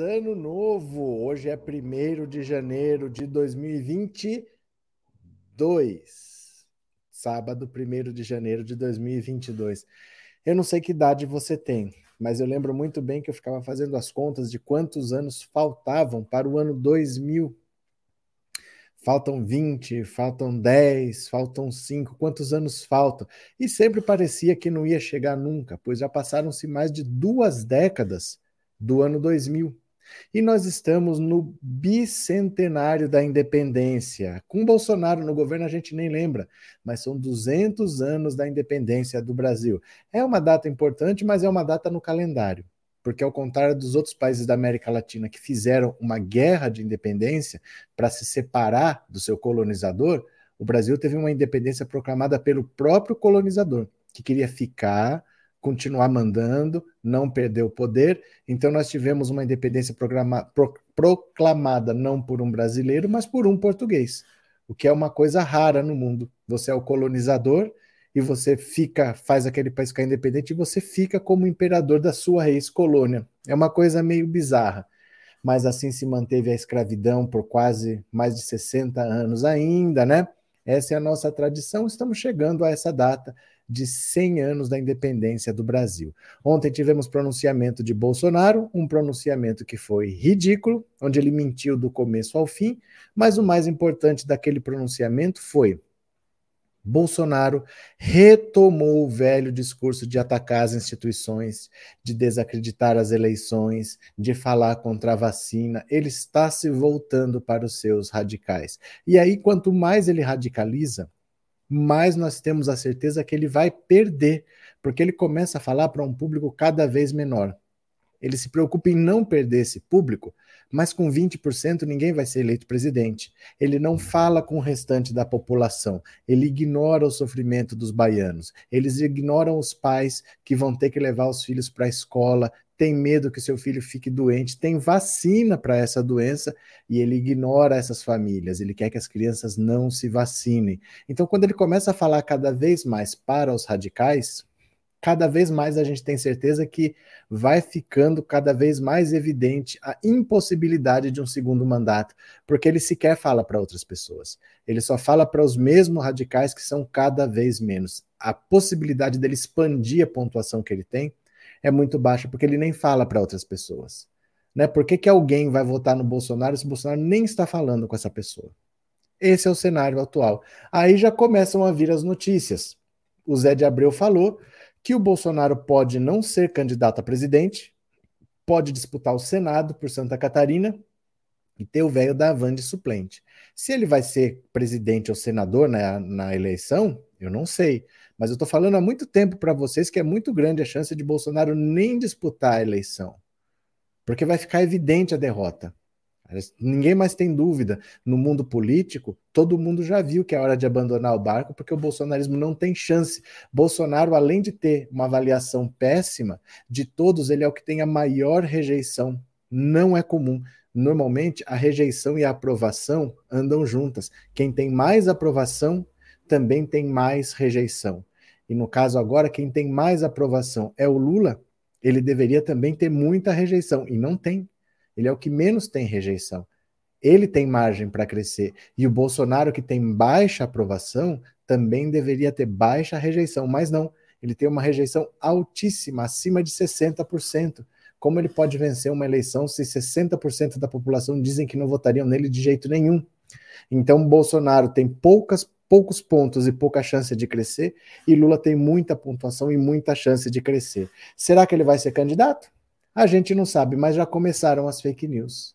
Ano Novo! Hoje é 1 de janeiro de 2022. Sábado, 1 de janeiro de 2022. Eu não sei que idade você tem, mas eu lembro muito bem que eu ficava fazendo as contas de quantos anos faltavam para o ano 2000. Faltam 20, faltam 10, faltam 5, quantos anos faltam? E sempre parecia que não ia chegar nunca, pois já passaram-se mais de duas décadas do ano 2000. E nós estamos no bicentenário da independência. Com Bolsonaro no governo a gente nem lembra, mas são 200 anos da independência do Brasil. É uma data importante, mas é uma data no calendário. Porque, ao contrário dos outros países da América Latina que fizeram uma guerra de independência para se separar do seu colonizador, o Brasil teve uma independência proclamada pelo próprio colonizador, que queria ficar continuar mandando, não perder o poder. Então, nós tivemos uma independência pro, proclamada não por um brasileiro, mas por um português, o que é uma coisa rara no mundo. Você é o colonizador e você fica, faz aquele país ficar independente e você fica como imperador da sua ex-colônia. É uma coisa meio bizarra. Mas assim se manteve a escravidão por quase mais de 60 anos ainda, né? Essa é a nossa tradição. Estamos chegando a essa data de 100 anos da independência do Brasil. Ontem tivemos pronunciamento de Bolsonaro, um pronunciamento que foi ridículo, onde ele mentiu do começo ao fim, mas o mais importante daquele pronunciamento foi Bolsonaro retomou o velho discurso de atacar as instituições, de desacreditar as eleições, de falar contra a vacina. Ele está se voltando para os seus radicais. E aí, quanto mais ele radicaliza, mais nós temos a certeza que ele vai perder, porque ele começa a falar para um público cada vez menor. Ele se preocupa em não perder esse público, mas com 20% ninguém vai ser eleito presidente. Ele não fala com o restante da população, ele ignora o sofrimento dos baianos, eles ignoram os pais que vão ter que levar os filhos para a escola, tem medo que seu filho fique doente, tem vacina para essa doença e ele ignora essas famílias, ele quer que as crianças não se vacinem. Então, quando ele começa a falar cada vez mais para os radicais, cada vez mais a gente tem certeza que vai ficando cada vez mais evidente a impossibilidade de um segundo mandato, porque ele sequer fala para outras pessoas. Ele só fala para os mesmos radicais que são cada vez menos. A possibilidade dele expandir a pontuação que ele tem é muito baixa, porque ele nem fala para outras pessoas. Né? Por que, que alguém vai votar no Bolsonaro se o Bolsonaro nem está falando com essa pessoa? Esse é o cenário atual. Aí já começam a vir as notícias. O Zé de Abreu falou que o Bolsonaro pode não ser candidato a presidente, pode disputar o Senado por Santa Catarina e ter o velho da Havan de suplente. Se ele vai ser presidente ou senador na, na eleição, eu não sei. Mas eu estou falando há muito tempo para vocês que é muito grande a chance de Bolsonaro nem disputar a eleição. Porque vai ficar evidente a derrota. Ninguém mais tem dúvida. No mundo político, todo mundo já viu que é hora de abandonar o barco, porque o bolsonarismo não tem chance. Bolsonaro, além de ter uma avaliação péssima, de todos, ele é o que tem a maior rejeição. Não é comum. Normalmente, a rejeição e a aprovação andam juntas. Quem tem mais aprovação também tem mais rejeição. E no caso agora, quem tem mais aprovação é o Lula, ele deveria também ter muita rejeição, e não tem. Ele é o que menos tem rejeição. Ele tem margem para crescer. E o Bolsonaro, que tem baixa aprovação, também deveria ter baixa rejeição, mas não. Ele tem uma rejeição altíssima, acima de 60%. Como ele pode vencer uma eleição se 60% da população dizem que não votariam nele de jeito nenhum? Então, Bolsonaro tem poucas poucos pontos e pouca chance de crescer, e Lula tem muita pontuação e muita chance de crescer. Será que ele vai ser candidato? A gente não sabe, mas já começaram as fake news.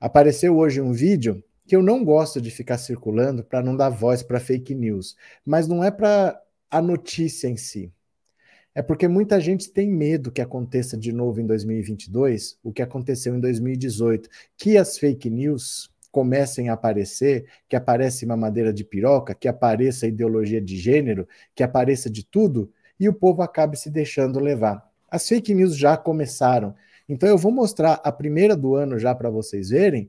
Apareceu hoje um vídeo que eu não gosto de ficar circulando para não dar voz para fake news, mas não é para a notícia em si. É porque muita gente tem medo que aconteça de novo em 2022 o que aconteceu em 2018, que as fake news comecem a aparecer, que aparece uma madeira de piroca, que apareça ideologia de gênero, que apareça de tudo, e o povo acabe se deixando levar. As fake news já começaram. Então eu vou mostrar a primeira do ano já para vocês verem,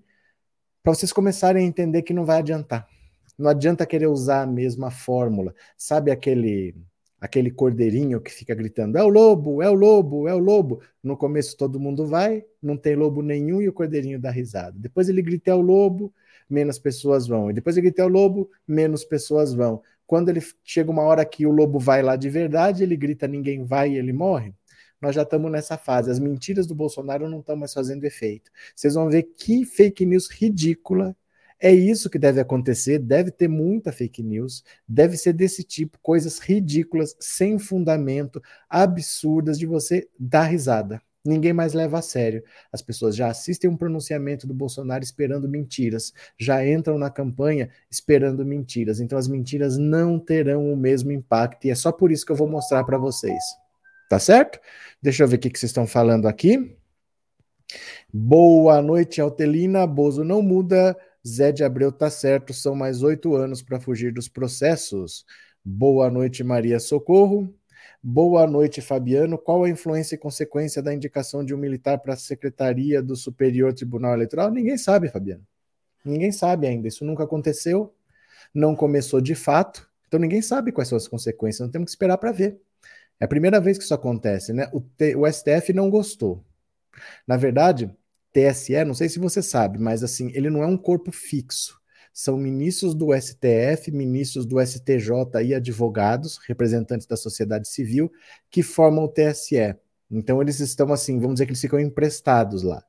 para vocês começarem a entender que não vai adiantar. Não adianta querer usar a mesma fórmula. Sabe aquele aquele cordeirinho que fica gritando: é o lobo, é o lobo, é o lobo. No começo todo mundo vai, não tem lobo nenhum e o cordeirinho dá risada. Depois ele grita: é o lobo, menos pessoas vão. E depois ele grita: é o lobo, menos pessoas vão. Quando ele chega uma hora que o lobo vai lá de verdade, ele grita: ninguém vai e ele morre. Nós já estamos nessa fase. As mentiras do Bolsonaro não estão mais fazendo efeito. Vocês vão ver que fake news ridícula é isso que deve acontecer, deve ter muita fake news, deve ser desse tipo, coisas ridículas, sem fundamento, absurdas de você dar risada. Ninguém mais leva a sério. As pessoas já assistem um pronunciamento do Bolsonaro esperando mentiras, já entram na campanha esperando mentiras. Então as mentiras não terão o mesmo impacto e é só por isso que eu vou mostrar para vocês. Tá certo? Deixa eu ver o que, que vocês estão falando aqui. Boa noite, Altelina. Bozo não muda Zé de Abreu tá certo, são mais oito anos para fugir dos processos. Boa noite, Maria Socorro. Boa noite, Fabiano. Qual a influência e consequência da indicação de um militar para a Secretaria do Superior Tribunal Eleitoral? Ninguém sabe, Fabiano. Ninguém sabe ainda. Isso nunca aconteceu, não começou de fato, então ninguém sabe quais são as consequências. Não temos que esperar para ver. É a primeira vez que isso acontece, né? O, o STF não gostou. Na verdade, TSE, não sei se você sabe, mas assim, ele não é um corpo fixo. São ministros do STF, ministros do STJ e advogados, representantes da sociedade civil, que formam o TSE. Então eles estão assim, vamos dizer que eles ficam emprestados lá.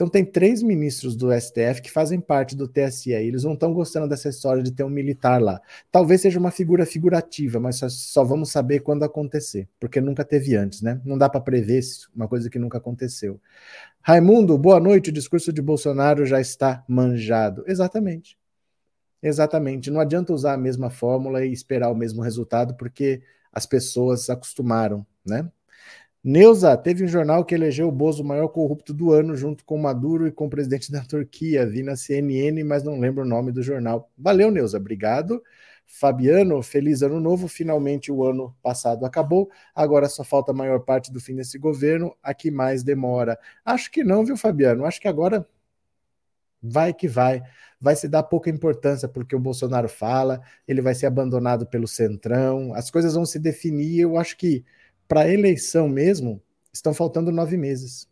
Então tem três ministros do STF que fazem parte do TSE. Eles não estão gostando dessa história de ter um militar lá. Talvez seja uma figura figurativa, mas só, só vamos saber quando acontecer, porque nunca teve antes, né? Não dá para prever uma coisa que nunca aconteceu. Raimundo, boa noite. O discurso de Bolsonaro já está manjado. Exatamente. Exatamente. Não adianta usar a mesma fórmula e esperar o mesmo resultado, porque as pessoas acostumaram, né? Neuza, teve um jornal que elegeu o Bozo o maior corrupto do ano, junto com Maduro e com o presidente da Turquia. Vi na CNN, mas não lembro o nome do jornal. Valeu, Neuza, obrigado. Fabiano, feliz ano novo. Finalmente o ano passado acabou. Agora só falta a maior parte do fim desse governo. A que mais demora? Acho que não, viu, Fabiano? Acho que agora vai que vai. Vai se dar pouca importância porque o Bolsonaro fala, ele vai ser abandonado pelo Centrão, as coisas vão se definir. Eu acho que para a eleição mesmo, estão faltando nove meses.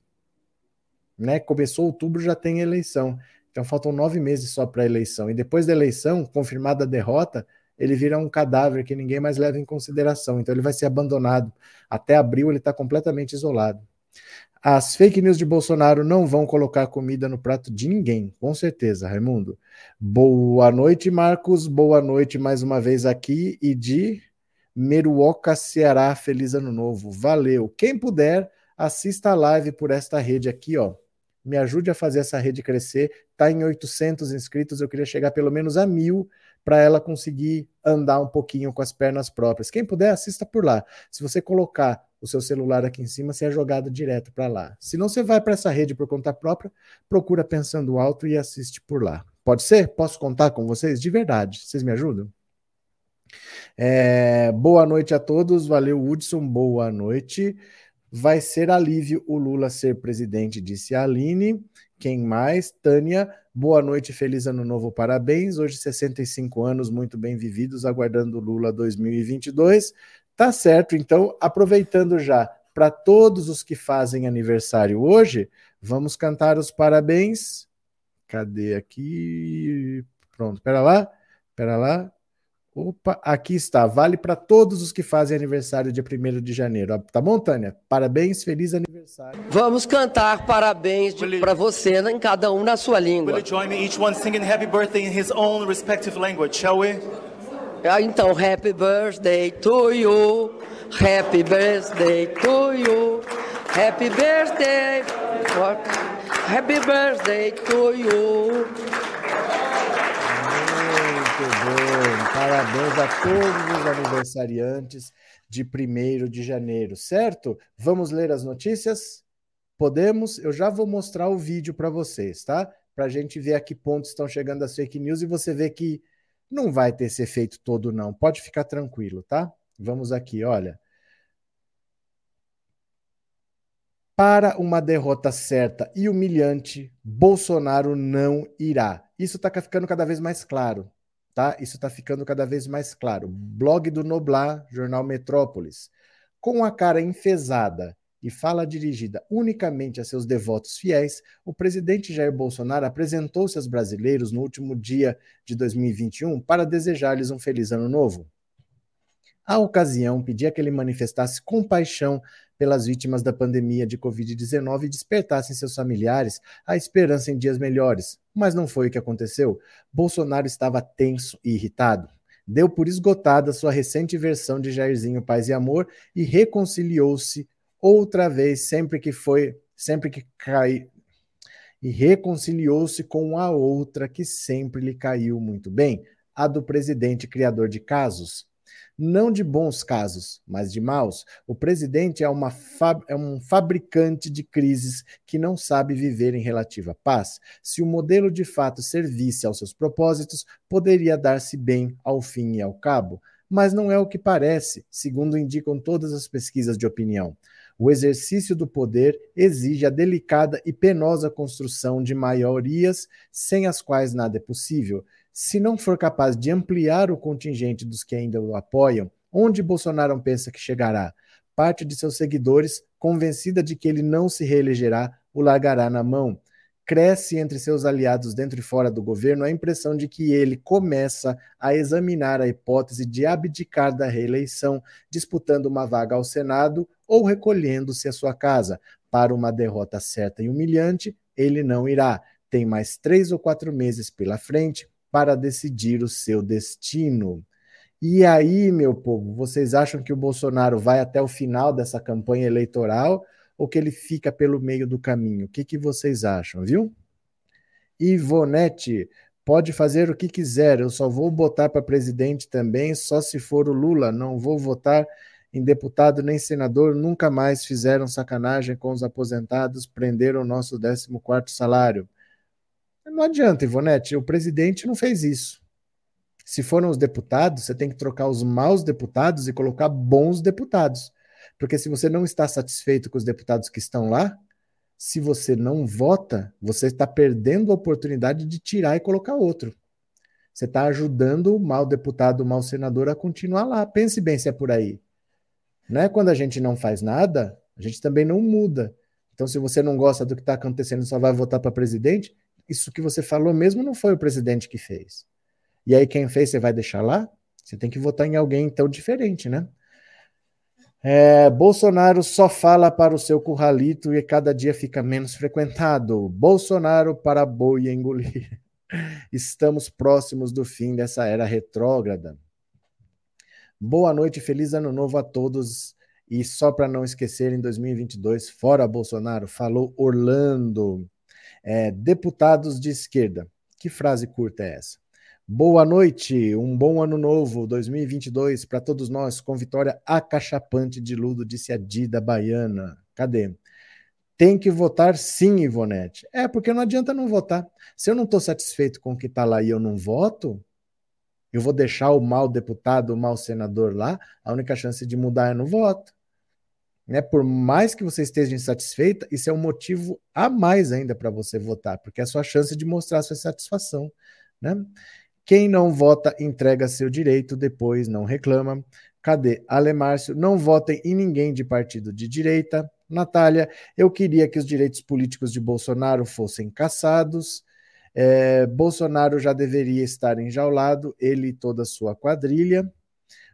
Né? Começou outubro, já tem eleição. Então faltam nove meses só para a eleição. E depois da eleição, confirmada a derrota, ele vira um cadáver que ninguém mais leva em consideração. Então ele vai ser abandonado. Até abril ele está completamente isolado. As fake news de Bolsonaro não vão colocar comida no prato de ninguém, com certeza, Raimundo. Boa noite, Marcos. Boa noite mais uma vez aqui e de Meruoca, Ceará, feliz ano novo. Valeu. Quem puder, assista a live por esta rede aqui, ó. Me ajude a fazer essa rede crescer. Tá em 800 inscritos, eu queria chegar pelo menos a mil para ela conseguir andar um pouquinho com as pernas próprias. Quem puder, assista por lá. Se você colocar o seu celular aqui em cima, você é jogado direto para lá. Se não, você vai para essa rede por conta própria, procura Pensando Alto e assiste por lá. Pode ser? Posso contar com vocês? De verdade. Vocês me ajudam? É, boa noite a todos, valeu Hudson, boa noite. Vai ser alívio o Lula ser presidente, disse a Aline. Quem mais? Tânia, boa noite, feliz ano novo, parabéns. Hoje 65 anos, muito bem vividos, aguardando Lula 2022. Tá certo, então, aproveitando já para todos os que fazem aniversário hoje, vamos cantar os parabéns. Cadê aqui? Pronto, pera lá, pera lá. Opa, aqui está. Vale para todos os que fazem aniversário dia 1 de janeiro. Tá bom, Tânia? Parabéns, feliz aniversário. Vamos cantar parabéns para você em cada um na sua língua. Will you join me each one singing happy birthday in his own respective language, shall we? Ah, então, happy birthday to you. Happy birthday to you. Happy birthday. Happy birthday to you. Parabéns a todos os aniversariantes de 1 de janeiro, certo? Vamos ler as notícias? Podemos? Eu já vou mostrar o vídeo para vocês, tá? Para a gente ver a que ponto estão chegando as fake news e você ver que não vai ter esse efeito todo, não. Pode ficar tranquilo, tá? Vamos aqui, olha. Para uma derrota certa e humilhante, Bolsonaro não irá. Isso está ficando cada vez mais claro tá? Isso está ficando cada vez mais claro. Blog do Noblar, Jornal Metrópolis. Com a cara enfesada e fala dirigida unicamente a seus devotos fiéis, o presidente Jair Bolsonaro apresentou-se aos brasileiros no último dia de 2021 para desejar-lhes um feliz ano novo. A ocasião pedia que ele manifestasse compaixão pelas vítimas da pandemia de Covid-19 e despertasse seus familiares a esperança em dias melhores. Mas não foi o que aconteceu. Bolsonaro estava tenso e irritado. Deu por esgotada sua recente versão de Jairzinho Paz e Amor e reconciliou-se outra vez sempre que foi, sempre que cai e reconciliou-se com a outra que sempre lhe caiu muito bem, a do presidente criador de casos, não de bons casos, mas de maus. O presidente é, uma é um fabricante de crises que não sabe viver em relativa paz. Se o modelo de fato servisse aos seus propósitos, poderia dar-se bem ao fim e ao cabo. Mas não é o que parece, segundo indicam todas as pesquisas de opinião. O exercício do poder exige a delicada e penosa construção de maiorias sem as quais nada é possível. Se não for capaz de ampliar o contingente dos que ainda o apoiam, onde Bolsonaro pensa que chegará? Parte de seus seguidores, convencida de que ele não se reelegerá, o largará na mão. Cresce entre seus aliados dentro e fora do governo a impressão de que ele começa a examinar a hipótese de abdicar da reeleição, disputando uma vaga ao Senado ou recolhendo-se à sua casa. Para uma derrota certa e humilhante, ele não irá. Tem mais três ou quatro meses pela frente para decidir o seu destino. E aí, meu povo, vocês acham que o Bolsonaro vai até o final dessa campanha eleitoral ou que ele fica pelo meio do caminho? O que, que vocês acham, viu? Ivonete, pode fazer o que quiser, eu só vou votar para presidente também, só se for o Lula, não vou votar em deputado nem senador, nunca mais fizeram sacanagem com os aposentados, prenderam o nosso 14º salário. Não adianta, Ivonete, o presidente não fez isso. Se foram os deputados, você tem que trocar os maus deputados e colocar bons deputados. Porque se você não está satisfeito com os deputados que estão lá, se você não vota, você está perdendo a oportunidade de tirar e colocar outro. Você está ajudando o mau deputado, o mau senador a continuar lá. Pense bem se é por aí. Não é quando a gente não faz nada, a gente também não muda. Então, se você não gosta do que está acontecendo só vai votar para presidente, isso que você falou mesmo não foi o presidente que fez. E aí quem fez você vai deixar lá? Você tem que votar em alguém então diferente, né? É, Bolsonaro só fala para o seu curralito e cada dia fica menos frequentado. Bolsonaro para boi engolir. Estamos próximos do fim dessa era retrógrada. Boa noite, feliz ano novo a todos. E só para não esquecer, em 2022, fora Bolsonaro, falou Orlando. É, deputados de esquerda. Que frase curta é essa? Boa noite, um bom ano novo 2022 para todos nós, com vitória acachapante de Ludo, disse a Dida Baiana. Cadê? Tem que votar sim, Ivonete. É, porque não adianta não votar. Se eu não estou satisfeito com o que está lá e eu não voto, eu vou deixar o mau deputado, o mau senador lá, a única chance de mudar é no voto. Né? Por mais que você esteja insatisfeita, isso é um motivo a mais ainda para você votar, porque é a sua chance de mostrar sua satisfação. Né? Quem não vota entrega seu direito, depois não reclama. Cadê? Alemárcio, não votem em ninguém de partido de direita. Natália, eu queria que os direitos políticos de Bolsonaro fossem caçados. É, Bolsonaro já deveria estar enjaulado, ele e toda a sua quadrilha.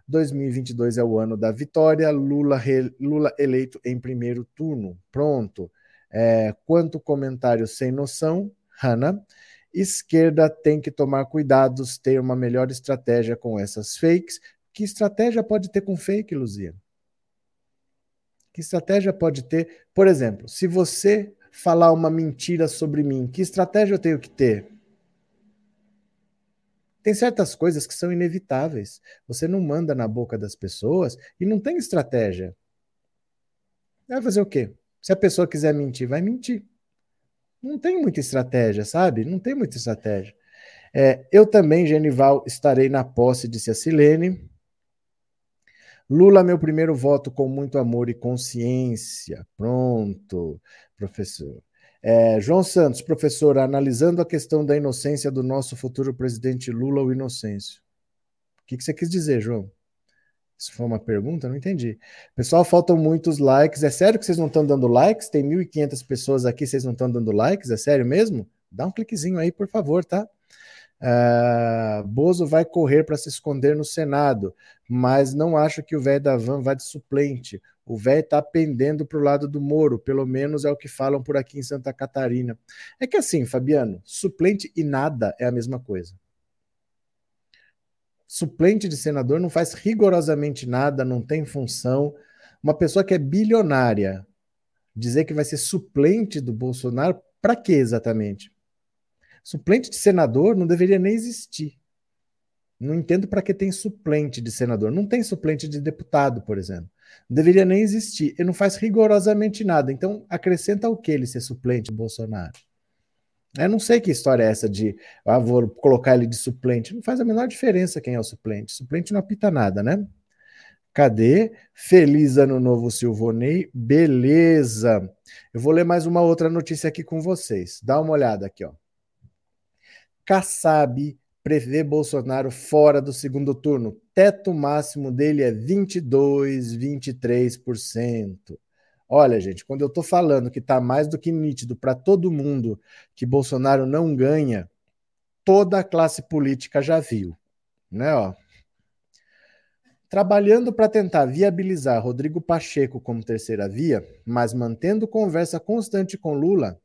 2022 é o ano da vitória, Lula, re, Lula eleito em primeiro turno. Pronto. É, quanto comentário sem noção, Hanna. Esquerda tem que tomar cuidados, ter uma melhor estratégia com essas fakes. Que estratégia pode ter com fake, Luzia? Que estratégia pode ter? Por exemplo, se você falar uma mentira sobre mim, que estratégia eu tenho que ter? Tem certas coisas que são inevitáveis. Você não manda na boca das pessoas e não tem estratégia. Vai fazer o quê? Se a pessoa quiser mentir, vai mentir. Não tem muita estratégia, sabe? Não tem muita estratégia. É, eu também, Genival, estarei na posse, disse a Silene. Lula, meu primeiro voto com muito amor e consciência. Pronto, professor. É, João Santos, professor, analisando a questão da inocência do nosso futuro presidente Lula ou Inocêncio. O que, que você quis dizer, João? Isso foi uma pergunta? Não entendi. Pessoal, faltam muitos likes. É sério que vocês não estão dando likes? Tem 1.500 pessoas aqui, vocês não estão dando likes? É sério mesmo? Dá um cliquezinho aí, por favor, tá? Uh, Bozo vai correr para se esconder no Senado, mas não acho que o velho da van vá de suplente. O velho está pendendo para o lado do Moro, pelo menos é o que falam por aqui em Santa Catarina. É que assim, Fabiano, suplente e nada é a mesma coisa. Suplente de senador não faz rigorosamente nada, não tem função. Uma pessoa que é bilionária dizer que vai ser suplente do Bolsonaro, para quê exatamente? Suplente de senador não deveria nem existir. Não entendo para que tem suplente de senador. Não tem suplente de deputado, por exemplo. Não deveria nem existir. Ele não faz rigorosamente nada. Então, acrescenta o que ele ser suplente Bolsonaro? Eu não sei que história é essa de ah, vou colocar ele de suplente. Não faz a menor diferença quem é o suplente. Suplente não apita nada, né? Cadê? Feliz ano novo, Silvonei. Beleza. Eu vou ler mais uma outra notícia aqui com vocês. Dá uma olhada aqui, ó. Kassab prevê Bolsonaro fora do segundo turno. Teto máximo dele é 22, 23%. Olha, gente, quando eu estou falando que está mais do que nítido para todo mundo que Bolsonaro não ganha, toda a classe política já viu, né? Ó. Trabalhando para tentar viabilizar Rodrigo Pacheco como terceira via, mas mantendo conversa constante com Lula,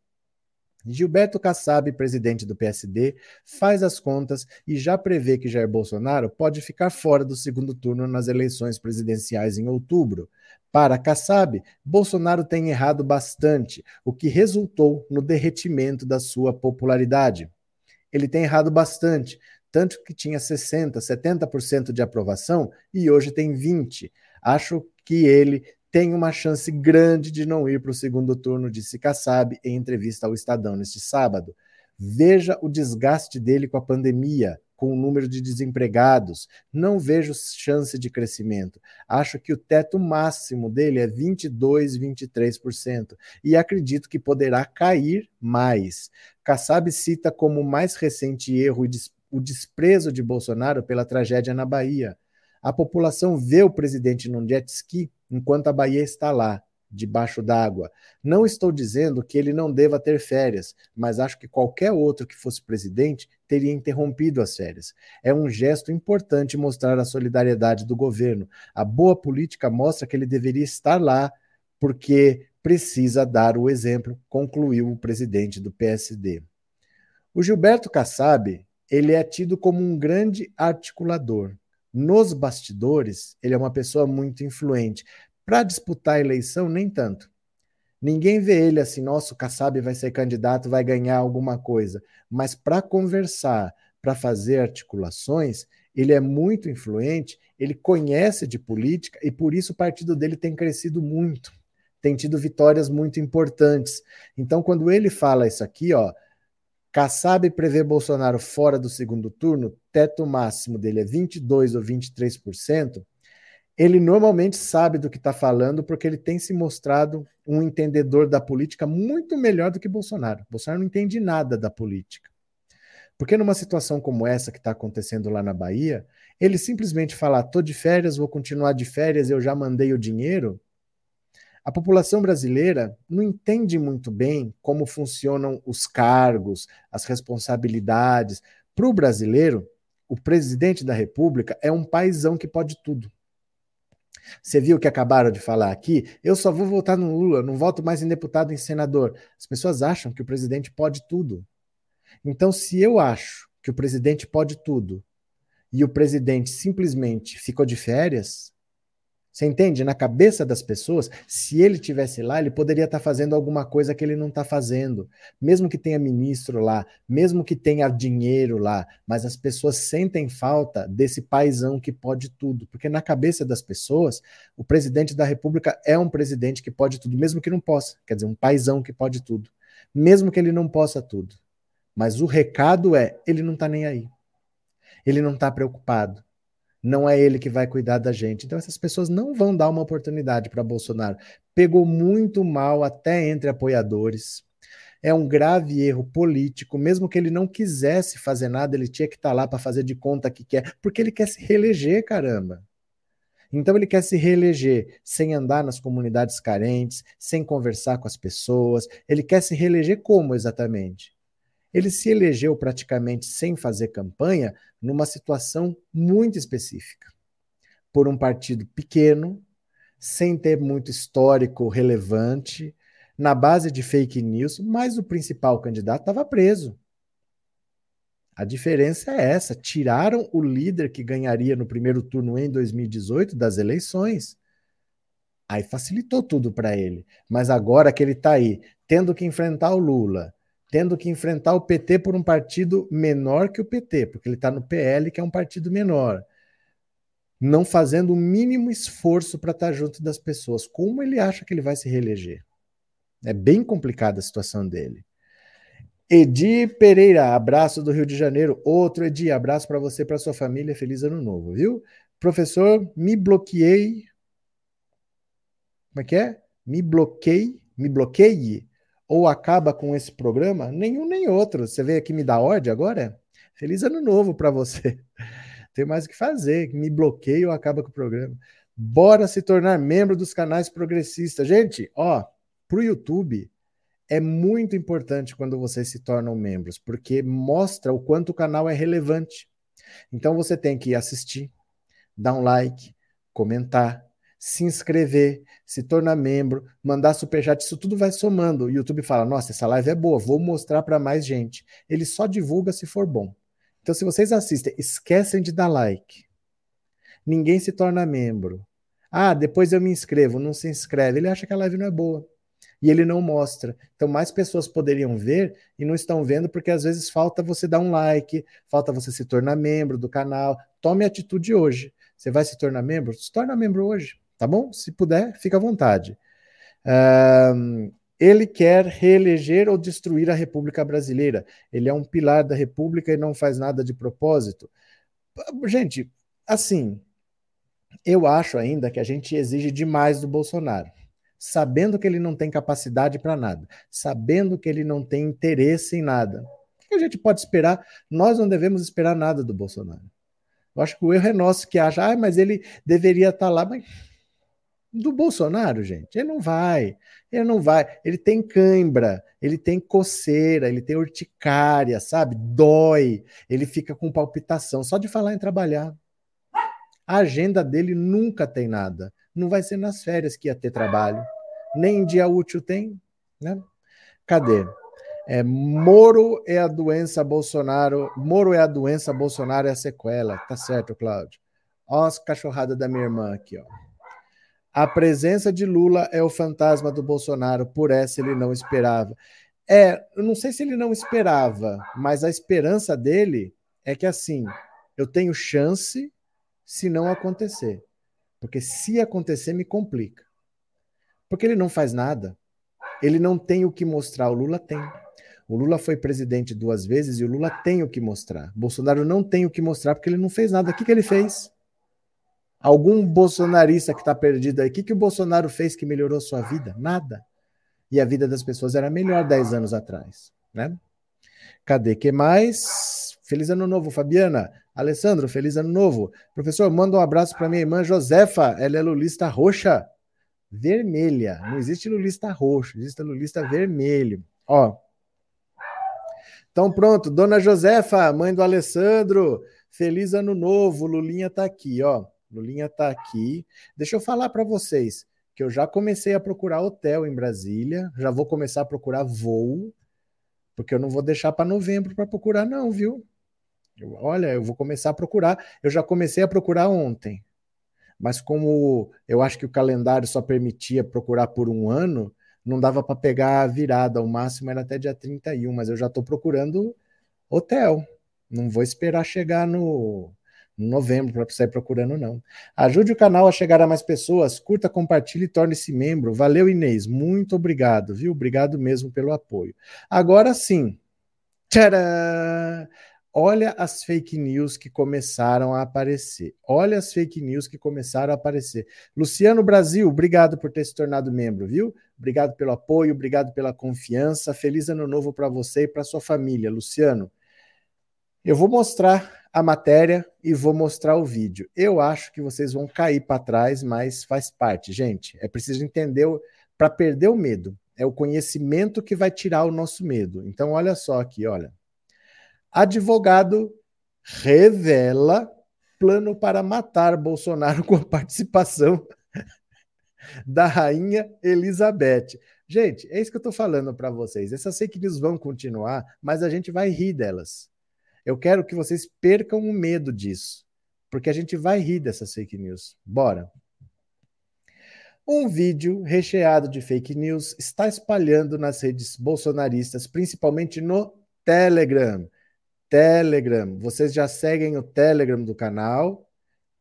Gilberto Kassab, presidente do PSD, faz as contas e já prevê que Jair Bolsonaro pode ficar fora do segundo turno nas eleições presidenciais em outubro. Para Kassab, Bolsonaro tem errado bastante, o que resultou no derretimento da sua popularidade. Ele tem errado bastante, tanto que tinha 60, 70% de aprovação e hoje tem 20. Acho que ele tem uma chance grande de não ir para o segundo turno, disse Kassab em entrevista ao Estadão neste sábado. Veja o desgaste dele com a pandemia, com o número de desempregados. Não vejo chance de crescimento. Acho que o teto máximo dele é 22, 23%. E acredito que poderá cair mais. Kassab cita como mais recente erro o desprezo de Bolsonaro pela tragédia na Bahia. A população vê o presidente num jet ski enquanto a Bahia está lá, debaixo d'água. Não estou dizendo que ele não deva ter férias, mas acho que qualquer outro que fosse presidente teria interrompido as férias. É um gesto importante mostrar a solidariedade do governo. A boa política mostra que ele deveria estar lá porque precisa dar o exemplo, concluiu o presidente do PSD. O Gilberto Kassab, ele é tido como um grande articulador. Nos bastidores, ele é uma pessoa muito influente. Para disputar a eleição, nem tanto. Ninguém vê ele assim, nosso Kassab vai ser candidato, vai ganhar alguma coisa. Mas para conversar, para fazer articulações, ele é muito influente, ele conhece de política e por isso o partido dele tem crescido muito, tem tido vitórias muito importantes. Então, quando ele fala isso aqui, ó, Kassab prevê Bolsonaro fora do segundo turno, teto máximo dele é 22 ou 23%. Ele normalmente sabe do que está falando porque ele tem se mostrado um entendedor da política muito melhor do que Bolsonaro. Bolsonaro não entende nada da política. Porque numa situação como essa que está acontecendo lá na Bahia, ele simplesmente falar: estou de férias, vou continuar de férias, eu já mandei o dinheiro, a população brasileira não entende muito bem como funcionam os cargos, as responsabilidades. Para o brasileiro, o presidente da República é um paizão que pode tudo. Você viu que acabaram de falar aqui? Eu só vou votar no Lula, não voto mais em deputado, em senador. As pessoas acham que o presidente pode tudo. Então, se eu acho que o presidente pode tudo e o presidente simplesmente ficou de férias, você entende? Na cabeça das pessoas, se ele tivesse lá, ele poderia estar tá fazendo alguma coisa que ele não está fazendo. Mesmo que tenha ministro lá, mesmo que tenha dinheiro lá, mas as pessoas sentem falta desse paizão que pode tudo. Porque na cabeça das pessoas, o presidente da República é um presidente que pode tudo, mesmo que não possa. Quer dizer, um paizão que pode tudo. Mesmo que ele não possa tudo. Mas o recado é: ele não está nem aí. Ele não está preocupado não é ele que vai cuidar da gente. Então essas pessoas não vão dar uma oportunidade para Bolsonaro. Pegou muito mal até entre apoiadores. é um grave erro político, mesmo que ele não quisesse fazer nada, ele tinha que estar tá lá para fazer de conta que quer, porque ele quer se reeleger, caramba. Então ele quer se reeleger sem andar nas comunidades carentes, sem conversar com as pessoas. Ele quer se reeleger como exatamente? Ele se elegeu praticamente sem fazer campanha numa situação muito específica. Por um partido pequeno, sem ter muito histórico relevante, na base de fake news, mas o principal candidato estava preso. A diferença é essa: tiraram o líder que ganharia no primeiro turno em 2018 das eleições. Aí facilitou tudo para ele. Mas agora que ele está aí, tendo que enfrentar o Lula, tendo que enfrentar o PT por um partido menor que o PT, porque ele está no PL, que é um partido menor, não fazendo o mínimo esforço para estar tá junto das pessoas. Como ele acha que ele vai se reeleger? É bem complicada a situação dele. Edi Pereira, abraço do Rio de Janeiro. Outro Edi, abraço para você para sua família. Feliz ano novo, viu? Professor, me bloqueei. Como é que é? Me bloqueei, me bloqueie ou acaba com esse programa? Nenhum nem outro. Você veio aqui me dar ordem agora? Feliz ano novo para você. Tem mais o que fazer. Me bloqueia ou acaba com o programa. Bora se tornar membro dos canais progressistas. Gente, ó, para o YouTube, é muito importante quando vocês se tornam membros, porque mostra o quanto o canal é relevante. Então você tem que assistir, dar um like, comentar, se inscrever, se tornar membro, mandar superchat, isso tudo vai somando. O YouTube fala: "Nossa, essa live é boa, vou mostrar para mais gente". Ele só divulga se for bom. Então se vocês assistem, esquecem de dar like. Ninguém se torna membro. Ah, depois eu me inscrevo, não se inscreve. Ele acha que a live não é boa e ele não mostra. Então, mais pessoas poderiam ver e não estão vendo, porque às vezes falta você dar um like, falta você se tornar membro do canal. Tome atitude hoje. Você vai se tornar membro? Se torna membro hoje, tá bom? Se puder, fica à vontade. Ele quer reeleger ou destruir a República Brasileira. Ele é um pilar da República e não faz nada de propósito. Gente, assim, eu acho ainda que a gente exige demais do Bolsonaro sabendo que ele não tem capacidade para nada, sabendo que ele não tem interesse em nada. O que a gente pode esperar? Nós não devemos esperar nada do Bolsonaro. Eu acho que o erro é nosso que acha, ah, mas ele deveria estar tá lá. Mas do Bolsonaro, gente, ele não vai. Ele não vai. Ele tem cãibra, ele tem coceira, ele tem urticária, sabe? Dói. Ele fica com palpitação só de falar em trabalhar. A agenda dele nunca tem nada não vai ser nas férias que ia ter trabalho. Nem dia útil tem, né? Cadê? É, Moro é a doença Bolsonaro. Moro é a doença, Bolsonaro é a sequela. Tá certo, Cláudio. Ó as cachorradas da minha irmã aqui, ó. A presença de Lula é o fantasma do Bolsonaro, por essa ele não esperava. É, eu não sei se ele não esperava, mas a esperança dele é que assim, eu tenho chance se não acontecer. Porque se acontecer, me complica. Porque ele não faz nada. Ele não tem o que mostrar. O Lula tem. O Lula foi presidente duas vezes e o Lula tem o que mostrar. Bolsonaro não tem o que mostrar porque ele não fez nada. O que, que ele fez? Algum bolsonarista que está perdido aí, o que, que o Bolsonaro fez que melhorou sua vida? Nada. E a vida das pessoas era melhor dez anos atrás. Né? Cadê? que mais? Feliz ano novo, Fabiana. Alessandro, feliz ano novo. Professor, manda um abraço para minha irmã Josefa. Ela é lulista roxa, vermelha. Não existe lulista roxo, existe lulista vermelho. Ó. Então pronto, Dona Josefa, mãe do Alessandro, feliz ano novo. Lulinha tá aqui, ó. Lulinha tá aqui. Deixa eu falar para vocês que eu já comecei a procurar hotel em Brasília, já vou começar a procurar voo, porque eu não vou deixar para novembro para procurar não, viu? Eu, olha, eu vou começar a procurar. Eu já comecei a procurar ontem. Mas como eu acho que o calendário só permitia procurar por um ano, não dava para pegar a virada. O máximo era até dia 31, mas eu já estou procurando hotel. Não vou esperar chegar no novembro para sair procurando, não. Ajude o canal a chegar a mais pessoas, curta, compartilhe e torne-se membro. Valeu, Inês. Muito obrigado, viu? Obrigado mesmo pelo apoio. Agora sim. Tcharam! Olha as fake news que começaram a aparecer. Olha as fake news que começaram a aparecer. Luciano Brasil, obrigado por ter se tornado membro, viu? Obrigado pelo apoio, obrigado pela confiança. Feliz ano novo para você e para sua família, Luciano. Eu vou mostrar a matéria e vou mostrar o vídeo. Eu acho que vocês vão cair para trás, mas faz parte, gente. É preciso entender para perder o medo. É o conhecimento que vai tirar o nosso medo. Então, olha só aqui, olha. Advogado revela plano para matar Bolsonaro com a participação da rainha Elizabeth. Gente, é isso que eu estou falando para vocês. Essas fake news vão continuar, mas a gente vai rir delas. Eu quero que vocês percam o medo disso, porque a gente vai rir dessas fake news. Bora. Um vídeo recheado de fake news está espalhando nas redes bolsonaristas, principalmente no Telegram. Telegram. Vocês já seguem o Telegram do canal?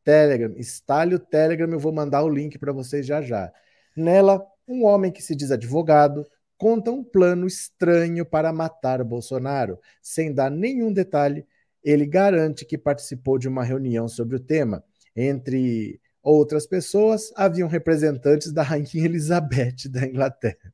Telegram. Instale o Telegram, eu vou mandar o link para vocês já já. Nela, um homem que se diz advogado conta um plano estranho para matar Bolsonaro. Sem dar nenhum detalhe, ele garante que participou de uma reunião sobre o tema. Entre outras pessoas, haviam representantes da Rainha Elizabeth da Inglaterra.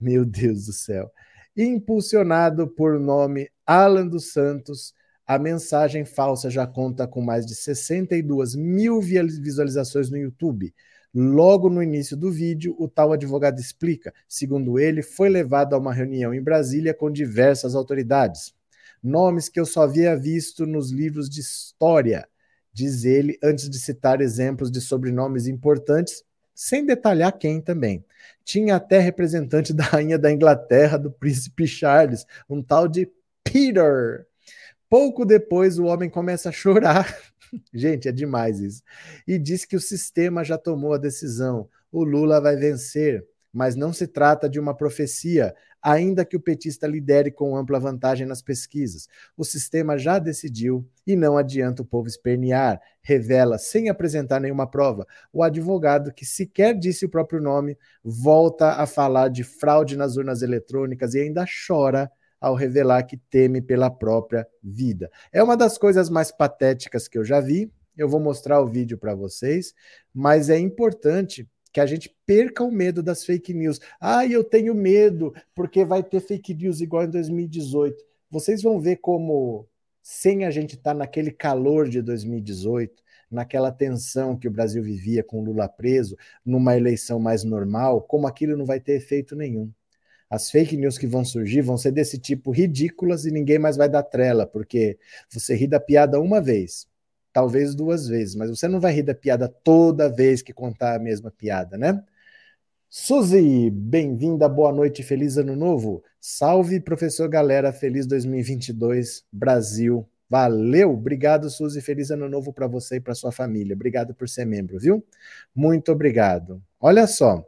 Meu Deus do céu. Impulsionado por nome Alan dos Santos, a mensagem falsa já conta com mais de 62 mil visualizações no YouTube. Logo no início do vídeo, o tal advogado explica, segundo ele, foi levado a uma reunião em Brasília com diversas autoridades. Nomes que eu só havia visto nos livros de história, diz ele, antes de citar exemplos de sobrenomes importantes, sem detalhar quem também. Tinha até representante da rainha da Inglaterra, do príncipe Charles, um tal de Peter. Pouco depois, o homem começa a chorar. Gente, é demais isso. E diz que o sistema já tomou a decisão. O Lula vai vencer. Mas não se trata de uma profecia, ainda que o petista lidere com ampla vantagem nas pesquisas. O sistema já decidiu e não adianta o povo espernear, revela, sem apresentar nenhuma prova. O advogado, que sequer disse o próprio nome, volta a falar de fraude nas urnas eletrônicas e ainda chora ao revelar que teme pela própria vida. É uma das coisas mais patéticas que eu já vi. Eu vou mostrar o vídeo para vocês, mas é importante que a gente perca o medo das fake news. Ah, eu tenho medo porque vai ter fake news igual em 2018. Vocês vão ver como, sem a gente estar tá naquele calor de 2018, naquela tensão que o Brasil vivia com Lula preso, numa eleição mais normal, como aquilo não vai ter efeito nenhum as fake news que vão surgir vão ser desse tipo ridículas e ninguém mais vai dar trela, porque você ri da piada uma vez, talvez duas vezes, mas você não vai rir da piada toda vez que contar a mesma piada, né? Suzy, bem-vinda, boa noite, feliz ano novo. Salve, professor galera, feliz 2022, Brasil. Valeu, obrigado, Suzy, feliz ano novo para você e para sua família. Obrigado por ser membro, viu? Muito obrigado. Olha só,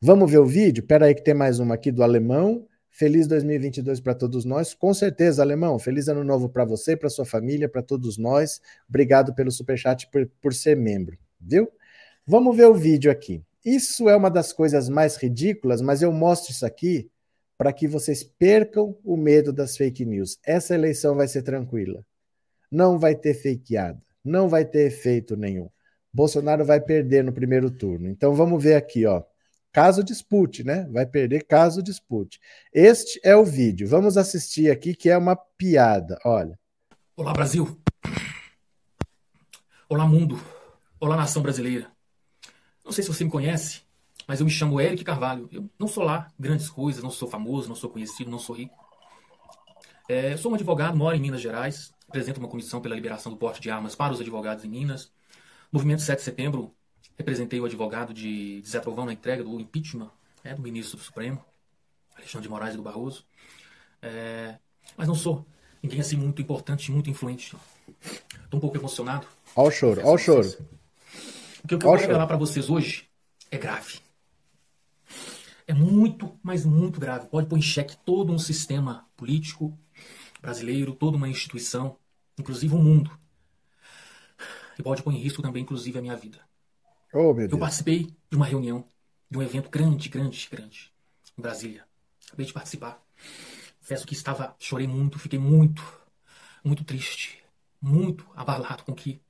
Vamos ver o vídeo? Espera aí que tem mais uma aqui do Alemão. Feliz 2022 para todos nós. Com certeza, Alemão. Feliz ano novo para você, para sua família, para todos nós. Obrigado pelo superchat por, por ser membro, viu? Vamos ver o vídeo aqui. Isso é uma das coisas mais ridículas, mas eu mostro isso aqui para que vocês percam o medo das fake news. Essa eleição vai ser tranquila. Não vai ter fakeada. Não vai ter efeito nenhum. Bolsonaro vai perder no primeiro turno. Então vamos ver aqui, ó. Caso dispute, né? Vai perder caso dispute. Este é o vídeo. Vamos assistir aqui, que é uma piada. Olha. Olá, Brasil. Olá, mundo. Olá, nação brasileira. Não sei se você me conhece, mas eu me chamo Eric Carvalho. Eu não sou lá grandes coisas, não sou famoso, não sou conhecido, não sou rico. É, sou um advogado, moro em Minas Gerais, represento uma comissão pela liberação do porte de armas para os advogados em Minas. Movimento 7 de setembro Representei o advogado de, Zé Trovão na entrega do impeachment né, do ministro do Supremo, Alexandre de Moraes do Barroso. É, mas não sou ninguém assim muito importante, muito influente. Estou um pouco emocionado. Olha o choro, olha o choro. O que eu quero revelar para vocês hoje é grave. É muito, mas muito grave. Pode pôr em xeque todo um sistema político brasileiro, toda uma instituição, inclusive o mundo. E pode pôr em risco também, inclusive, a minha vida. Oh, eu participei de uma reunião, de um evento grande, grande, grande, em Brasília. Acabei de participar. Confesso que estava, chorei muito, fiquei muito, muito triste, muito abalado com que,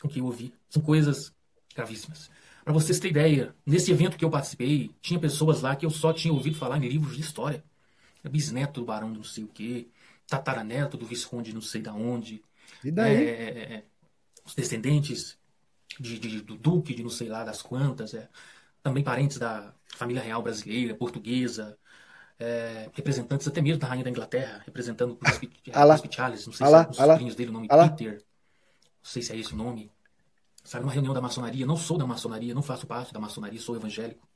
com que eu ouvi. São coisas gravíssimas. Para vocês terem ideia, nesse evento que eu participei, tinha pessoas lá que eu só tinha ouvido falar em livros de história. Bisneto do barão do não sei o quê, tataraneto do visconde não sei da onde. E daí? É, é, é, os descendentes de, de, do duque de não sei lá das quantas. É, também parentes da família real brasileira, portuguesa. É, representantes até mesmo da rainha da Inglaterra, representando o príncipe, Ah príncipe Charles, não sei Ah se é os ah lá. sobrinhos dele, o nome Ah lá. Peter. Não sei se é esse o nome. Sabe, uma reunião da maçonaria. Não sou da maçonaria, não faço parte da maçonaria, sou evangélico.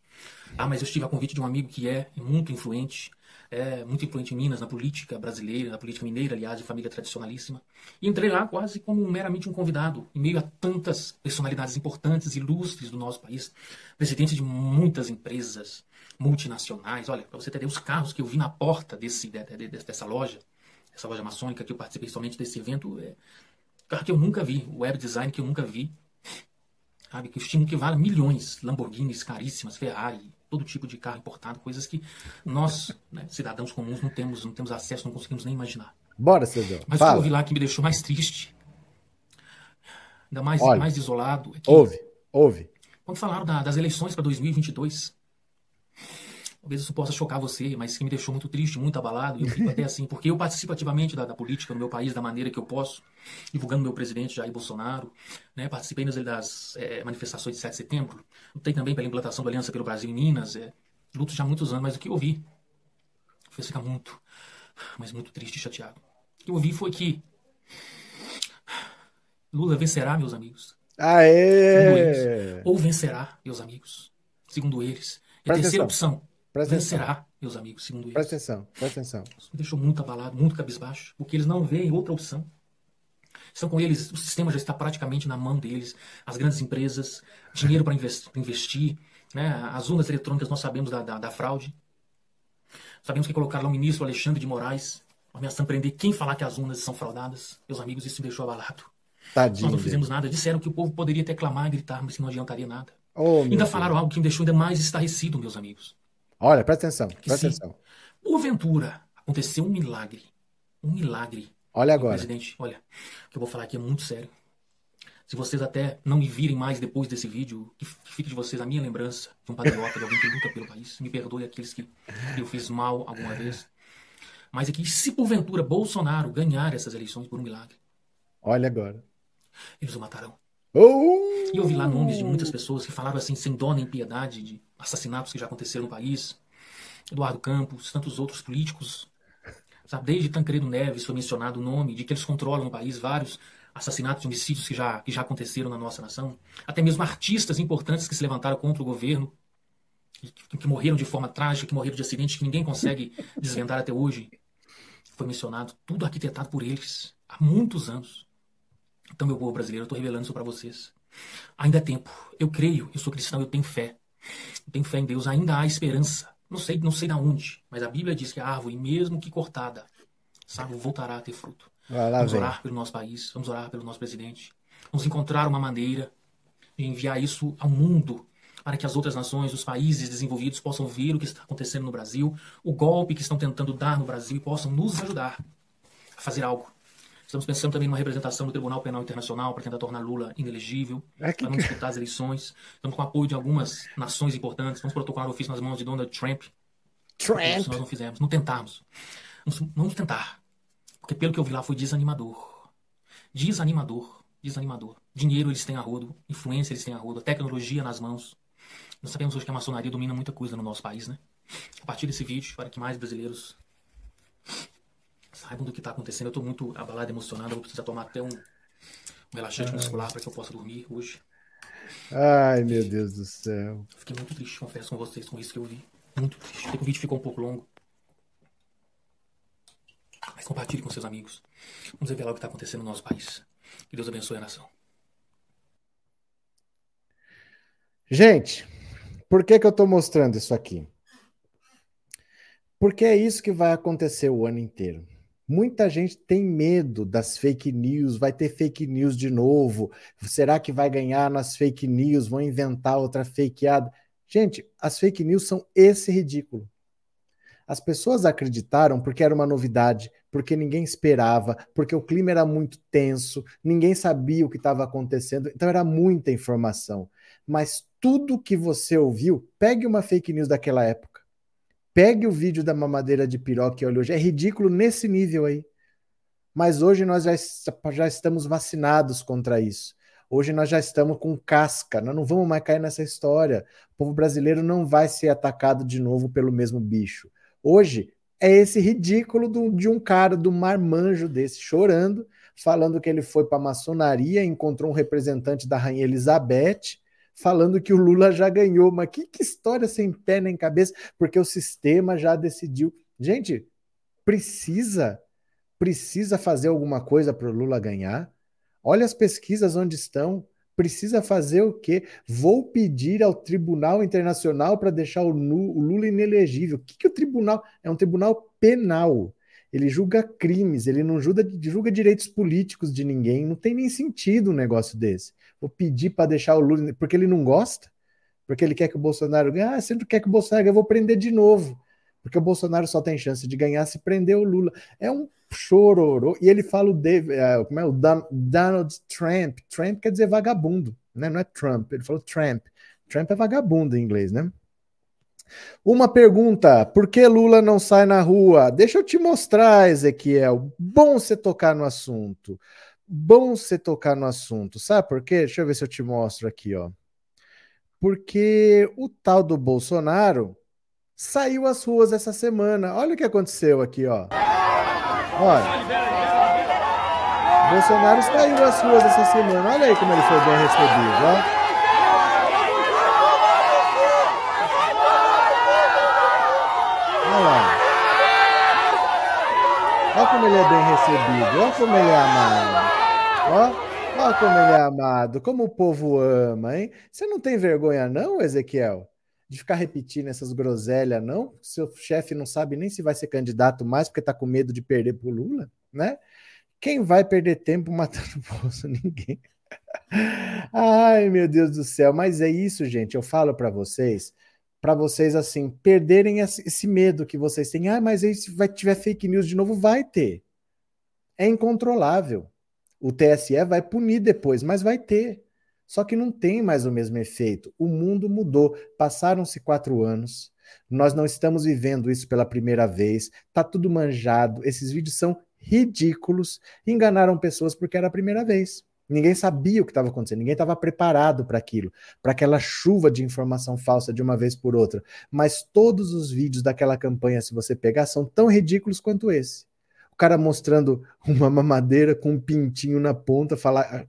Ah, mas eu estive a convite de um amigo que é muito influente, é muito influente em Minas, na política brasileira, na política mineira, aliás, de família tradicionalíssima. E entrei lá quase como meramente um convidado, em meio a tantas personalidades importantes, ilustres do nosso país, presidentes de muitas empresas multinacionais. Olha, para você ter os carros que eu vi na porta desse, de- de- de- dessa loja, essa loja maçônica que eu participei somente desse evento, é carro que eu nunca vi, web design que eu nunca vi, sabe? Que estimam que vale milhões, Lamborghinis caríssimas, Ferrari, todo tipo de carro importado, coisas que nós, né, cidadãos comuns, não temos, não temos acesso, não conseguimos nem imaginar. Bora, Cedão. Mas o que eu Fala. ouvi lá que me deixou mais triste, ainda mais, Olha. mais isolado, é que Ouve, ouve. quando falaram da- das eleições para 2022, talvez isso possa chocar você, mas que me deixou muito triste, muito abalado, e eu fico até assim, porque eu participo ativamente da, da política no meu país da maneira que eu posso, divulgando meu presidente Jair Bolsonaro, né, participei nas das eh, manifestações de 7 de setembro, lutei também pela implantação da Aliança pelo Brasil em Minas, é, luto já há muitos anos, mas o que eu ouvi fez ficar muito, mas muito triste e chateado. O que eu ouvi foi que Lula vencerá, meus amigos. Aê! Ou vencerá, meus amigos, segundo eles. E a terceira opção, Presta vencerá, meus amigos, segundo eles. Presta atenção, presta atenção. Isso me deixou muito abalado, muito cabisbaixo, porque eles não veem outra opção. Estão com eles, o sistema já está praticamente na mão deles, as grandes empresas, dinheiro para investir, né? as urnas eletrônicas nós sabemos da, da, da fraude. Sabemos que colocaram lá o ministro Alexandre de Moraes, ameaçando prender quem falar que as urnas são fraudadas. Meus amigos, isso me deixou abalado. Tadinho. Nós não fizemos nada. Disseram que o povo poderia até clamar e gritar, mas que não adiantaria nada. Oh, Ainda falaram algo que me deixou ainda mais estarrecido, meus amigos. Olha, presta atenção, presta sim. atenção. Porventura, aconteceu um milagre. Um milagre. Olha agora. Presidente, olha, o que eu vou falar aqui é muito sério. Se vocês até não me virem mais depois desse vídeo, que que fique de vocês a minha lembrança de um patriota, de alguém que luta pelo país. Me perdoe aqueles que eu fiz mal alguma vez. Mas aqui, se porventura Bolsonaro ganhar essas eleições por um milagre, Olha agora. eles o matarão. Oh! E eu vi lá nomes de muitas pessoas que falaram assim, sem dó nem piedade, de assassinatos que já aconteceram no país. Eduardo Campos, tantos outros políticos. Sabe, desde Tancredo Neves foi mencionado o nome de que eles controlam no país vários assassinatos e homicídios que já, que já aconteceram na nossa nação. Até mesmo artistas importantes que se levantaram contra o governo, que, que morreram de forma trágica, que morreram de acidentes que ninguém consegue desvendar até hoje. Foi mencionado, tudo arquitetado por eles há muitos anos. Então, meu povo brasileiro, eu estou revelando isso para vocês. Ainda é tempo. Eu creio, eu sou cristão, eu tenho fé. Eu tenho fé em Deus, ainda há esperança. Não sei, não sei da onde, mas a Bíblia diz que a árvore, mesmo que cortada, sabe, voltará a ter fruto. Vai lá, Vamos vem. orar pelo nosso país, vamos orar pelo nosso presidente. Vamos encontrar uma maneira de enviar isso ao mundo para que as outras nações, os países desenvolvidos possam ver o que está acontecendo no Brasil, o golpe que estão tentando dar no Brasil e possam nos ajudar a fazer algo. Estamos pensando também numa representação do Tribunal Penal Internacional para tentar tornar Lula inelegível, É que- para não disputar as eleições. Estamos com o apoio de algumas nações importantes. Vamos protocolar o ofício nas mãos de Donald Trump. Trump. Isso nós não fizemos, não tentarmos. Vamos, vamos tentar. Porque pelo que eu vi lá foi desanimador. Desanimador. Desanimador. Dinheiro eles têm a rodo, influência eles têm a rodo, tecnologia nas mãos. Nós sabemos hoje que a maçonaria domina muita coisa no nosso país, né? A partir desse vídeo, para que mais brasileiros saibam do que está acontecendo, eu estou muito abalado, emocionado. Eu vou precisar tomar até um, um relaxante muscular para que eu possa dormir hoje. Ai, meu Deus do céu. Fiquei muito triste, confesso com vocês, com isso que eu vi. Muito triste. Sei que o vídeo ficou um pouco longo. Mas compartilhe com seus amigos. Vamos revelar o que está acontecendo no nosso país. Que Deus abençoe a nação. Gente, por que, que eu estou mostrando isso aqui? Porque é isso que vai acontecer o ano inteiro. Muita gente tem medo das fake news, vai ter fake news de novo. Será que vai ganhar nas fake news? Vão inventar outra fakeada? Gente, as fake news são esse ridículo. As pessoas acreditaram porque era uma novidade, porque ninguém esperava, porque o clima era muito tenso, ninguém sabia o que estava acontecendo, então era muita informação. Mas tudo que você ouviu, pegue uma fake news daquela época, pegue o vídeo da mamadeira de piroca e olha hoje, é ridículo nesse nível aí. Mas hoje nós já, já estamos vacinados contra isso. Hoje nós já estamos com casca, nós não vamos mais cair nessa história. O povo brasileiro não vai ser atacado de novo pelo mesmo bicho. Hoje é esse ridículo do, de um cara do marmanjo desse chorando, falando que ele foi para a maçonaria, encontrou um representante da rainha Elizabeth, falando que o Lula já ganhou. Mas que, que história sem pé nem cabeça, porque o sistema já decidiu. Gente, precisa precisa fazer alguma coisa para o Lula ganhar. Olha as pesquisas onde estão precisa fazer o quê? Vou pedir ao Tribunal Internacional para deixar o, Lula inelegível. O que, que o tribunal. É um tribunal penal. Ele julga crimes, ele não julga, julga direitos políticos de ninguém. Não tem nem sentido um negócio desse. Vou pedir para deixar o Lula. Porque ele não gosta? Porque ele quer que o Bolsonaro ganhe? Ah, sempre quer que o Bolsonaro ganhe, eu vou prender de novo. Porque o Bolsonaro só tem chance de ganhar se prender o Lula. É um chororô. E ele fala o, Dave, uh, como é, o Donald Trump. Trump quer dizer vagabundo, né? Não é Trump, ele falou Trump. Trump é vagabundo em inglês, né? Uma pergunta: por que Lula não sai na rua? Deixa eu te mostrar, Ezequiel. Bom você tocar no assunto. Bom você tocar no assunto. Sabe por quê? Deixa eu ver se eu te mostro aqui, ó. Porque o tal do Bolsonaro saiu às ruas essa semana. Olha o que aconteceu aqui, ó. Olha. Bolsonaro saiu às ruas essa semana. Olha aí como ele foi bem recebido, ó. Olha lá. Como ele é bem recebido. Olha como ele é amado. Ó, olha como ele é amado. Como o povo ama, hein? Você não tem vergonha, não, Ezequiel? de ficar repetindo essas groselhas, não. Seu chefe não sabe nem se vai ser candidato mais porque está com medo de perder para o Lula, né? Quem vai perder tempo matando o bolso? Ninguém. Ai, meu Deus do céu. Mas é isso, gente. Eu falo para vocês, para vocês assim, perderem esse medo que vocês têm. Ah, mas aí se vai tiver fake news de novo, vai ter. É incontrolável. O TSE vai punir depois, mas vai ter. Só que não tem mais o mesmo efeito. O mundo mudou. Passaram-se quatro anos. Nós não estamos vivendo isso pela primeira vez. Tá tudo manjado. Esses vídeos são ridículos. Enganaram pessoas porque era a primeira vez. Ninguém sabia o que estava acontecendo, ninguém estava preparado para aquilo, para aquela chuva de informação falsa de uma vez por outra. Mas todos os vídeos daquela campanha, se você pegar, são tão ridículos quanto esse. O cara mostrando uma mamadeira com um pintinho na ponta, falar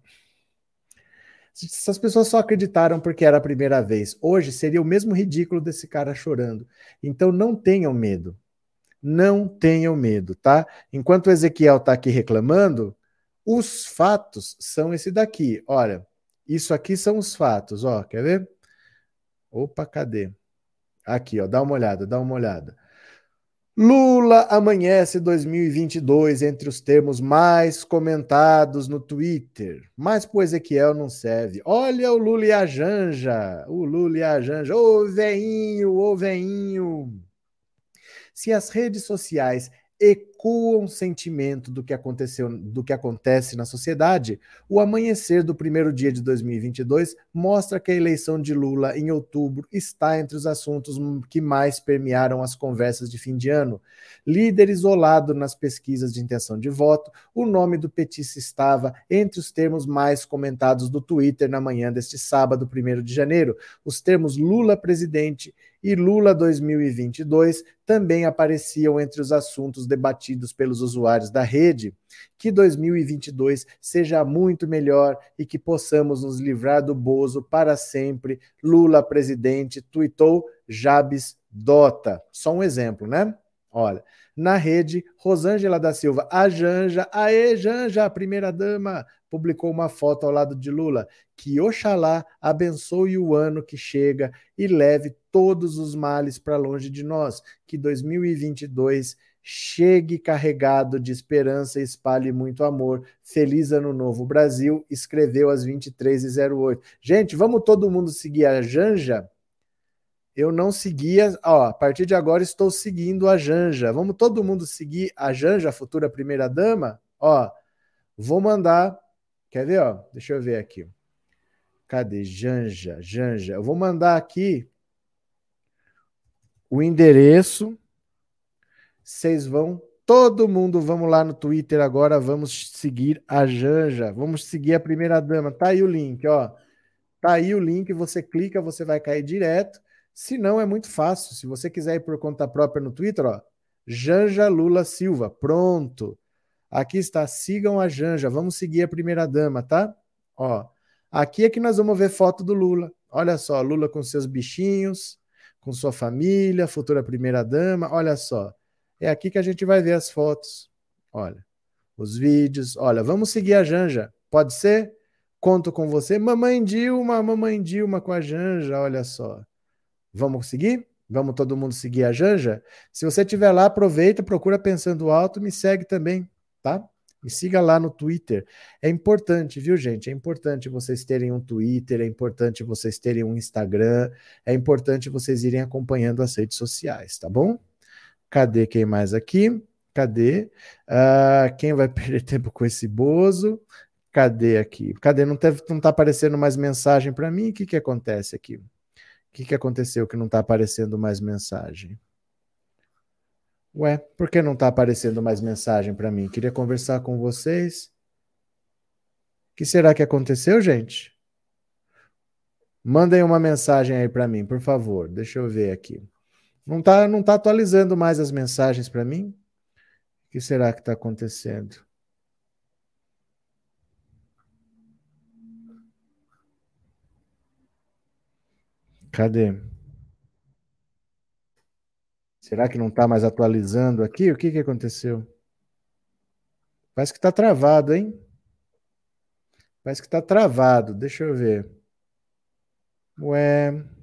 essas pessoas só acreditaram porque era a primeira vez. Hoje seria o mesmo ridículo desse cara chorando. Então não tenham medo. Não tenham medo, tá? Enquanto o Ezequiel está aqui reclamando, os fatos são esse daqui. Olha, isso aqui são os fatos, ó. Quer ver? Opa, cadê? Aqui, ó. Dá uma olhada, dá uma olhada. Lula amanhece 2022 entre os termos mais comentados no Twitter. Mas pro Ezequiel não serve. Olha o Lula e a Janja. O Lula e a Janja. Ô veinho, ô veinho. Se as redes sociais ecoam um sentimento do que aconteceu, do que acontece na sociedade, o amanhecer do primeiro dia de 2022 mostra que a eleição de Lula em outubro está entre os assuntos que mais permearam as conversas de fim de ano. Líder isolado nas pesquisas de intenção de voto, o nome do petista estava entre os termos mais comentados do Twitter na manhã deste sábado, 1 de janeiro. Os termos Lula presidente e Lula 2022 também apareciam entre os assuntos debatidos pelos usuários da rede. Que 2022 seja muito melhor e que possamos nos livrar do Bozo para sempre. Lula presidente, tuitou Jabes Dota. Só um exemplo, né? Olha, na rede, Rosângela da Silva, a Janja, aê Janja, a primeira dama, publicou uma foto ao lado de Lula. Que Oxalá abençoe o ano que chega e leve todos os males para longe de nós. Que 2022 chegue carregado de esperança e espalhe muito amor. Feliz Ano Novo Brasil, escreveu às 23h08. Gente, vamos todo mundo seguir a Janja? Eu não seguia, ó, a partir de agora estou seguindo a Janja. Vamos todo mundo seguir a Janja, a futura primeira dama? Ó, vou mandar, quer ver, ó? Deixa eu ver aqui. Cadê Janja? Janja. Eu vou mandar aqui o endereço. Vocês vão Todo mundo, vamos lá no Twitter agora, vamos seguir a Janja, vamos seguir a primeira dama. Tá aí o link, ó. Tá aí o link, você clica, você vai cair direto. Se não, é muito fácil. Se você quiser ir por conta própria no Twitter, ó, Janja Lula Silva. Pronto. Aqui está, sigam a Janja. Vamos seguir a primeira dama, tá? Ó, aqui é que nós vamos ver foto do Lula. Olha só, Lula com seus bichinhos, com sua família, futura primeira dama. Olha só. É aqui que a gente vai ver as fotos. Olha, os vídeos. Olha, vamos seguir a Janja. Pode ser? Conto com você. Mamãe Dilma, mamãe Dilma com a Janja, olha só. Vamos seguir? Vamos todo mundo seguir a Janja? Se você estiver lá, aproveita, procura Pensando Alto, me segue também, tá? Me siga lá no Twitter. É importante, viu, gente? É importante vocês terem um Twitter, é importante vocês terem um Instagram, é importante vocês irem acompanhando as redes sociais, tá bom? Cadê quem mais aqui? Cadê? Uh, quem vai perder tempo com esse Bozo? Cadê aqui? Cadê? Não, teve, não tá aparecendo mais mensagem para mim? O que, que acontece aqui? O que, que aconteceu que não está aparecendo mais mensagem? Ué, por que não está aparecendo mais mensagem para mim? Queria conversar com vocês. O que será que aconteceu, gente? Mandem uma mensagem aí para mim, por favor. Deixa eu ver aqui. Não está não tá atualizando mais as mensagens para mim? O que será que está acontecendo? Cadê? Será que não está mais atualizando aqui? O que, que aconteceu? Parece que está travado, hein? Parece que está travado. Deixa eu ver. Ué.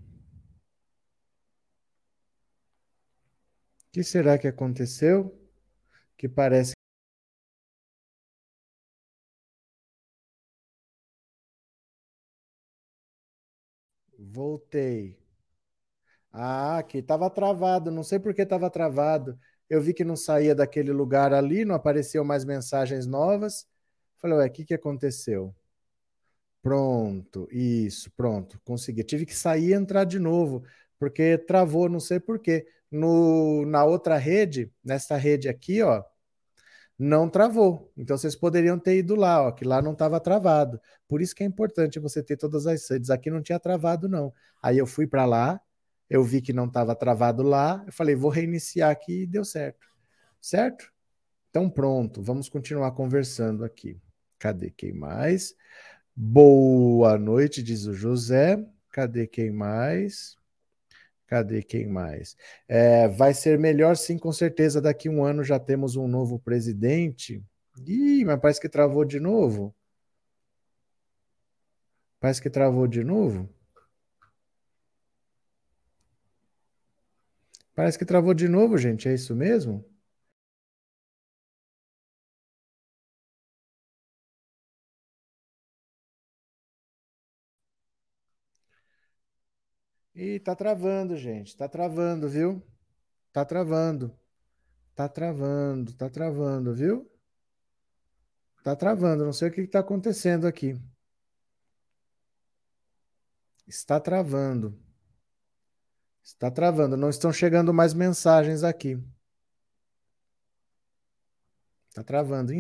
Que será que aconteceu? Que parece Voltei. Ah, aqui estava travado. Não sei por que estava travado. Eu vi que não saía daquele lugar ali, não apareceu mais mensagens novas. Falei, ué, o que, que aconteceu? Pronto, isso, pronto, consegui. Tive que sair e entrar de novo, porque travou, não sei por quê no, na outra rede, nessa rede aqui, ó, não travou. Então vocês poderiam ter ido lá, ó, que lá não estava travado. Por isso que é importante você ter todas as redes. Aqui não tinha travado não. Aí eu fui para lá, eu vi que não estava travado lá, eu falei, vou reiniciar aqui e deu certo. Certo? Então pronto, vamos continuar conversando aqui. Cadê quem mais? Boa noite, diz o José. Cadê quem mais? Cadê quem mais? É, vai ser melhor, sim, com certeza. Daqui um ano já temos um novo presidente. Ih, mas parece que travou de novo. Parece que travou de novo. Parece que travou de novo, gente. É isso mesmo? Ih, tá travando, gente. Tá travando, viu? Tá travando. Tá travando, tá travando, viu? Tá travando. Não sei o que está acontecendo aqui. Está travando. Está travando. Não estão chegando mais mensagens aqui. Está travando.